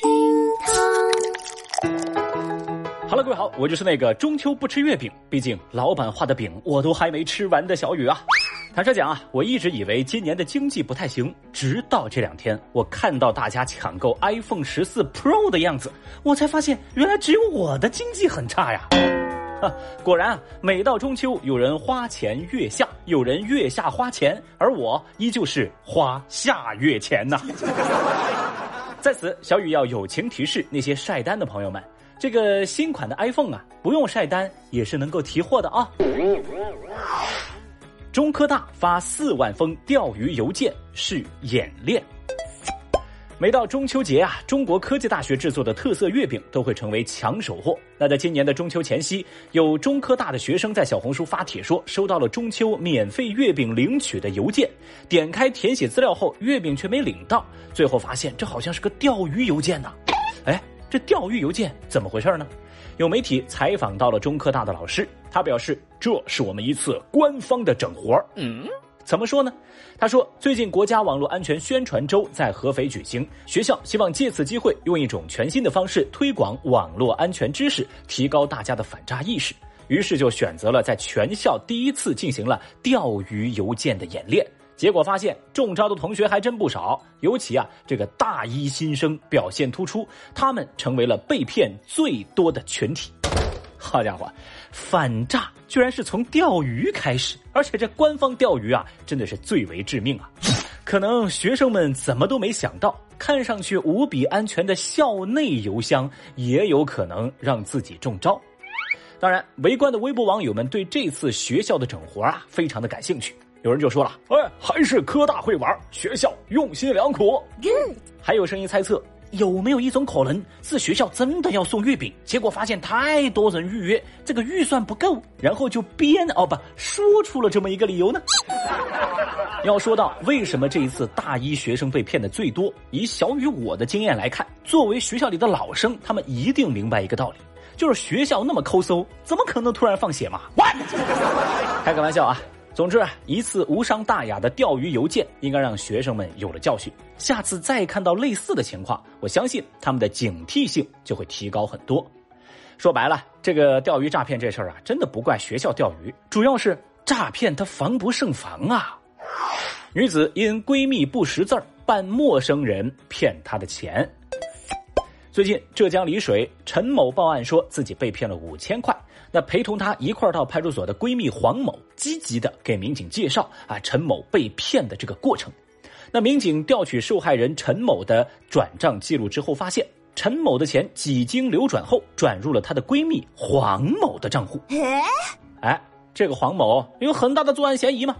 厅堂。Hello，各位好，我就是那个中秋不吃月饼，毕竟老板画的饼我都还没吃完的小雨啊。坦率讲啊，我一直以为今年的经济不太行，直到这两天我看到大家抢购 iPhone 十四 Pro 的样子，我才发现原来只有我的经济很差呀。哈，果然啊，每到中秋，有人花前月下，有人月下花钱，而我依旧是花下月钱呐。在此，小雨要友情提示那些晒单的朋友们，这个新款的 iPhone 啊，不用晒单也是能够提货的啊。中科大发四万封钓鱼邮件是演练。每到中秋节啊，中国科技大学制作的特色月饼都会成为抢手货。那在今年的中秋前夕，有中科大的学生在小红书发帖说，收到了中秋免费月饼领取的邮件，点开填写资料后，月饼却没领到，最后发现这好像是个钓鱼邮件呢。哎，这钓鱼邮件怎么回事呢？有媒体采访到了中科大的老师，他表示这是我们一次官方的整活儿嗯。怎么说呢？他说，最近国家网络安全宣传周在合肥举行，学校希望借此机会用一种全新的方式推广网络安全知识，提高大家的反诈意识。于是就选择了在全校第一次进行了钓鱼邮件的演练。结果发现中招的同学还真不少，尤其啊，这个大一新生表现突出，他们成为了被骗最多的群体。好家伙，反诈居然是从钓鱼开始，而且这官方钓鱼啊，真的是最为致命啊！可能学生们怎么都没想到，看上去无比安全的校内邮箱，也有可能让自己中招。当然，围观的微博网友们对这次学校的整活啊，非常的感兴趣。有人就说了：“哎，还是科大会玩，学校用心良苦。”还有声音猜测。有没有一种可能是学校真的要送月饼，结果发现太多人预约，这个预算不够，然后就编哦不说出了这么一个理由呢？要说到为什么这一次大一学生被骗的最多，以小雨我的经验来看，作为学校里的老生，他们一定明白一个道理，就是学校那么抠搜，怎么可能突然放血嘛？开个玩笑啊！总之啊，一次无伤大雅的钓鱼邮件，应该让学生们有了教训。下次再看到类似的情况，我相信他们的警惕性就会提高很多。说白了，这个钓鱼诈骗这事儿啊，真的不怪学校钓鱼，主要是诈骗它防不胜防啊。女子因闺蜜不识字儿，扮陌生人骗她的钱。最近，浙江丽水陈某报案说自己被骗了五千块。那陪同她一块到派出所的闺蜜黄某，积极的给民警介绍啊陈某被骗的这个过程。那民警调取受害人陈某的转账记录之后，发现陈某的钱几经流转后，转入了她的闺蜜黄某的账户。哎，这个黄某有很大的作案嫌疑嘛？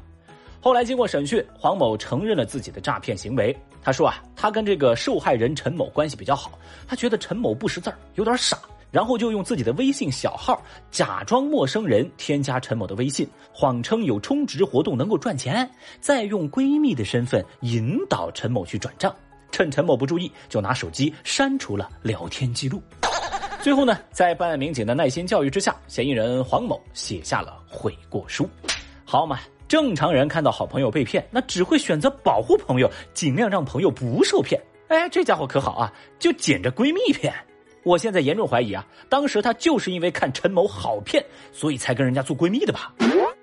后来经过审讯，黄某承认了自己的诈骗行为。他说啊，他跟这个受害人陈某关系比较好，他觉得陈某不识字儿，有点傻，然后就用自己的微信小号假装陌生人添加陈某的微信，谎称有充值活动能够赚钱，再用闺蜜的身份引导陈某去转账，趁陈某不注意，就拿手机删除了聊天记录。最后呢，在办案民警的耐心教育之下，嫌疑人黄某写下了悔过书。好嘛。正常人看到好朋友被骗，那只会选择保护朋友，尽量让朋友不受骗。哎，这家伙可好啊，就捡着闺蜜骗。我现在严重怀疑啊，当时她就是因为看陈某好骗，所以才跟人家做闺蜜的吧？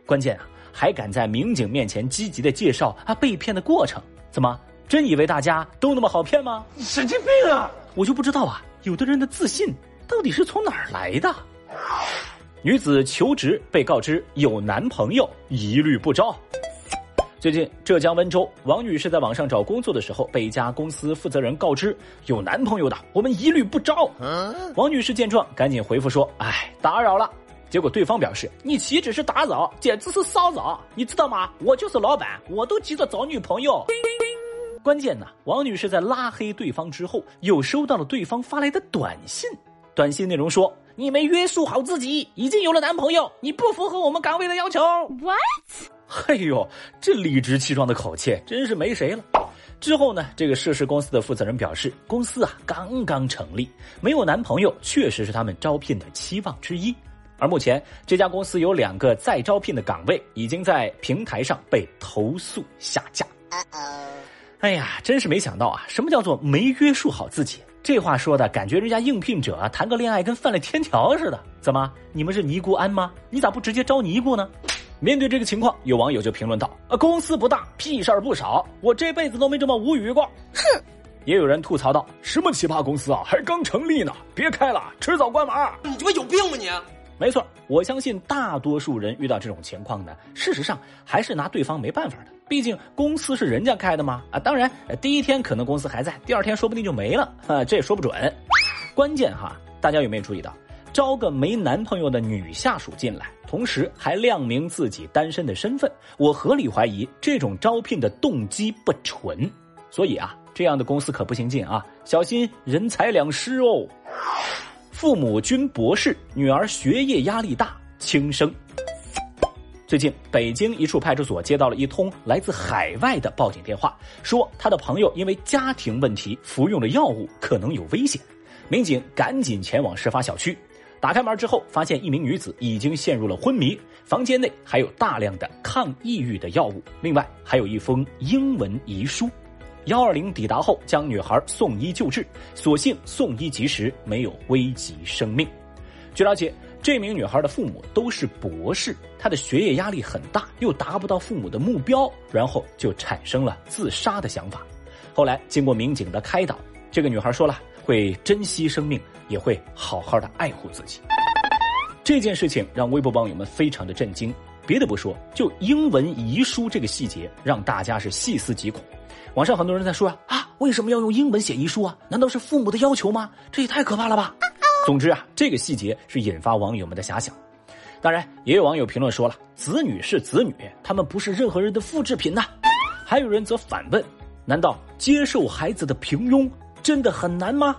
关键啊，还敢在民警面前积极的介绍啊被骗的过程，怎么真以为大家都那么好骗吗？神经病啊！我就不知道啊，有的人的自信到底是从哪儿来的？女子求职被告知有男朋友，一律不招。最近，浙江温州王女士在网上找工作的时候，被一家公司负责人告知有男朋友的，我们一律不招。王女士见状，赶紧回复说：“哎，打扰了。”结果对方表示：“你岂止是打扰，简直是骚扰！你知道吗？我就是老板，我都急着找女朋友。”关键呢，王女士在拉黑对方之后，又收到了对方发来的短信，短信内容说。你没约束好自己，已经有了男朋友，你不符合我们岗位的要求。What？哎呦，这理直气壮的口气，真是没谁了。之后呢，这个涉事公司的负责人表示，公司啊刚刚成立，没有男朋友确实是他们招聘的期望之一。而目前这家公司有两个在招聘的岗位，已经在平台上被投诉下架。哎呀，真是没想到啊，什么叫做没约束好自己？这话说的感觉人家应聘者啊谈个恋爱跟犯了天条似的。怎么？你们是尼姑庵吗？你咋不直接招尼姑呢？面对这个情况，有网友就评论道：“啊，公司不大，屁事儿不少，我这辈子都没这么无语过。”哼。也有人吐槽道：“什么奇葩公司啊，还刚成立呢，别开了，迟早关门。”你他妈有病吧你？没错，我相信大多数人遇到这种情况呢，事实上还是拿对方没办法的。毕竟公司是人家开的嘛。啊，当然，第一天可能公司还在，第二天说不定就没了啊，这也说不准。关键哈，大家有没有注意到，招个没男朋友的女下属进来，同时还亮明自己单身的身份？我合理怀疑这种招聘的动机不纯。所以啊，这样的公司可不行进啊，小心人财两失哦。父母均博士，女儿学业压力大，轻生。最近，北京一处派出所接到了一通来自海外的报警电话，说他的朋友因为家庭问题服用了药物，可能有危险。民警赶紧前往事发小区，打开门之后，发现一名女子已经陷入了昏迷，房间内还有大量的抗抑郁的药物，另外还有一封英文遗书。幺二零抵达后，将女孩送医救治，所幸送医及时，没有危及生命。据了解，这名女孩的父母都是博士，她的学业压力很大，又达不到父母的目标，然后就产生了自杀的想法。后来经过民警的开导，这个女孩说了会珍惜生命，也会好好的爱护自己。这件事情让微博网友们非常的震惊。别的不说，就英文遗书这个细节，让大家是细思极恐。网上很多人在说啊啊，为什么要用英文写遗书啊？难道是父母的要求吗？这也太可怕了吧！总之啊，这个细节是引发网友们的遐想。当然，也有网友评论说了，子女是子女，他们不是任何人的复制品呐。还有人则反问，难道接受孩子的平庸真的很难吗？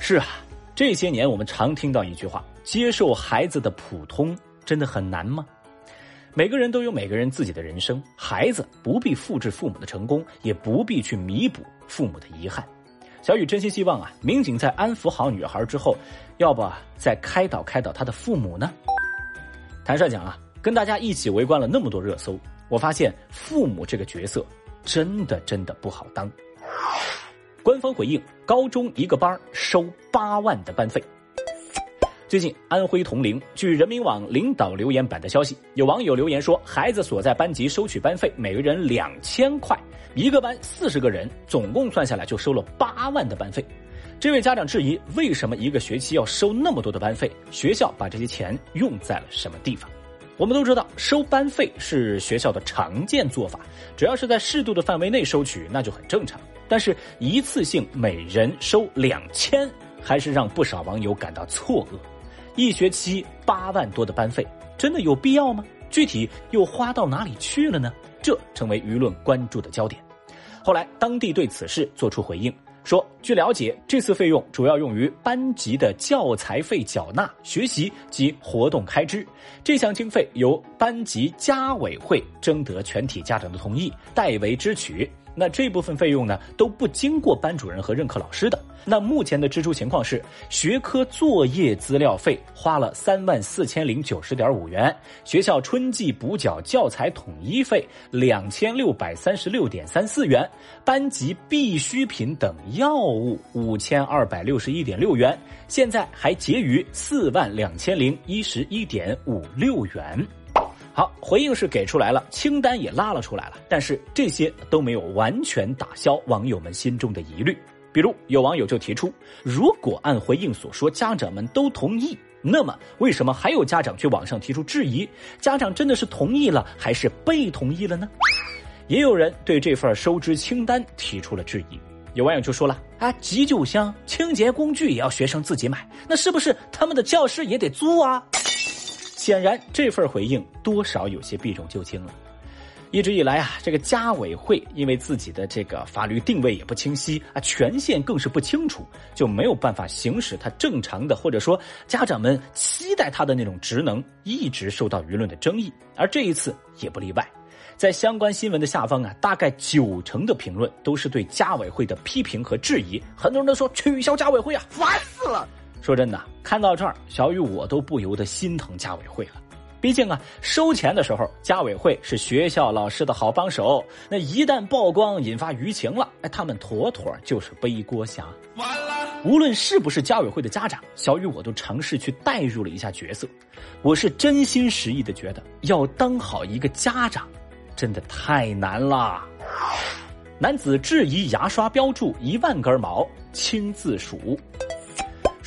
是啊，这些年我们常听到一句话：接受孩子的普通真的很难吗？每个人都有每个人自己的人生，孩子不必复制父母的成功，也不必去弥补父母的遗憾。小雨真心希望啊，民警在安抚好女孩之后，要不再开导开导她的父母呢？坦率讲啊，跟大家一起围观了那么多热搜，我发现父母这个角色真的真的不好当。官方回应：高中一个班收八万的班费。最近，安徽铜陵，据人民网领导留言板的消息，有网友留言说，孩子所在班级收取班费，每个人两千块，一个班四十个人，总共算下来就收了八万的班费。这位家长质疑，为什么一个学期要收那么多的班费？学校把这些钱用在了什么地方？我们都知道，收班费是学校的常见做法，只要是在适度的范围内收取，那就很正常。但是，一次性每人收两千，还是让不少网友感到错愕。一学期八万多的班费，真的有必要吗？具体又花到哪里去了呢？这成为舆论关注的焦点。后来，当地对此事作出回应，说：据了解，这次费用主要用于班级的教材费缴纳、学习及活动开支。这项经费由班级家委会征得全体家长的同意，代为支取。那这部分费用呢，都不经过班主任和任课老师的。那目前的支出情况是，学科作业资料费花了三万四千零九十点五元，学校春季补缴教材统一费两千六百三十六点三四元，班级必需品等药物五千二百六十一点六元，现在还结余四万两千零一十一点五六元。好，回应是给出来了，清单也拉了出来了，但是这些都没有完全打消网友们心中的疑虑。比如有网友就提出，如果按回应所说，家长们都同意，那么为什么还有家长去网上提出质疑？家长真的是同意了，还是被同意了呢？也有人对这份收支清单提出了质疑。有网友就说了：“啊，急救箱、清洁工具也要学生自己买，那是不是他们的教室也得租啊？”显然，这份回应多少有些避重就轻了。一直以来啊，这个家委会因为自己的这个法律定位也不清晰啊，权限更是不清楚，就没有办法行使他正常的或者说家长们期待他的那种职能，一直受到舆论的争议。而这一次也不例外，在相关新闻的下方啊，大概九成的评论都是对家委会的批评和质疑。很多人都说取消家委会啊，烦死了。说真的，看到这儿，小雨我都不由得心疼家委会了。毕竟啊，收钱的时候，家委会是学校老师的好帮手。那一旦曝光引发舆情了，哎，他们妥妥就是背锅侠。无论是不是家委会的家长，小雨我都尝试去代入了一下角色。我是真心实意的觉得，要当好一个家长，真的太难了。男子质疑牙刷标注一万根毛，亲自数。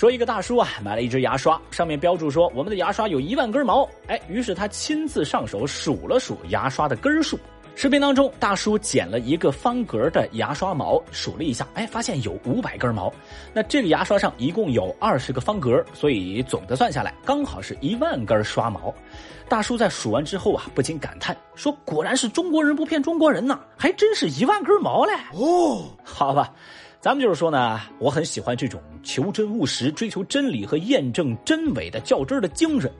说一个大叔啊，买了一支牙刷，上面标注说我们的牙刷有一万根毛。哎，于是他亲自上手数了数牙刷的根数。视频当中，大叔剪了一个方格的牙刷毛，数了一下，哎，发现有五百根毛。那这个牙刷上一共有二十个方格，所以总的算下来，刚好是一万根刷毛。大叔在数完之后啊，不禁感叹说：“果然是中国人不骗中国人呐，还真是一万根毛嘞！”哦，好吧。咱们就是说呢，我很喜欢这种求真务实、追求真理和验证真伪的较真的精神。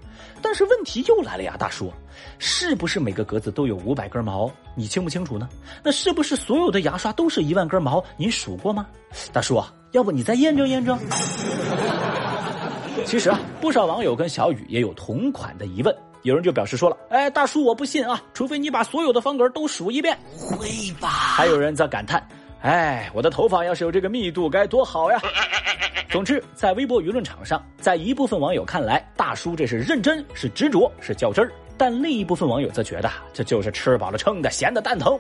但是问题又来了呀，大叔，是不是每个格子都有五百根毛？你清不清楚呢？那是不是所有的牙刷都是一万根毛？你数过吗？大叔，要不你再验证验证？其实啊，不少网友跟小雨也有同款的疑问，有人就表示说了：“哎，大叔，我不信啊，除非你把所有的方格都数一遍。”会吧？还有人在感叹。哎，我的头发要是有这个密度该多好呀！总之，在微博舆论场上，在一部分网友看来，大叔这是认真，是执着，是较真儿；但另一部分网友则觉得这就是吃饱了撑的，闲的蛋疼。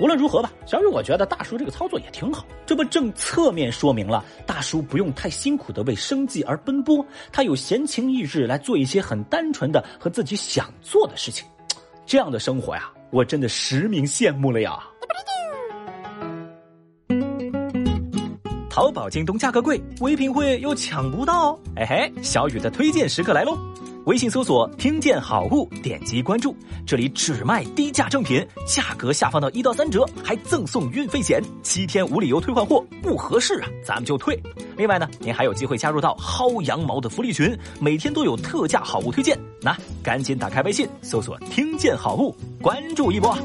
无论如何吧，小雨我觉得大叔这个操作也挺好，这不正侧面说明了大叔不用太辛苦的为生计而奔波，他有闲情逸致来做一些很单纯的和自己想做的事情，这样的生活呀，我真的实名羡慕了呀。淘宝、京东价格贵，唯品会又抢不到。哎嘿，小雨的推荐时刻来喽！微信搜索“听见好物”，点击关注，这里只卖低价正品，价格下放到一到三折，还赠送运费险，七天无理由退换货，不合适啊，咱们就退。另外呢，您还有机会加入到薅羊毛的福利群，每天都有特价好物推荐。那赶紧打开微信，搜索“听见好物”，关注一波。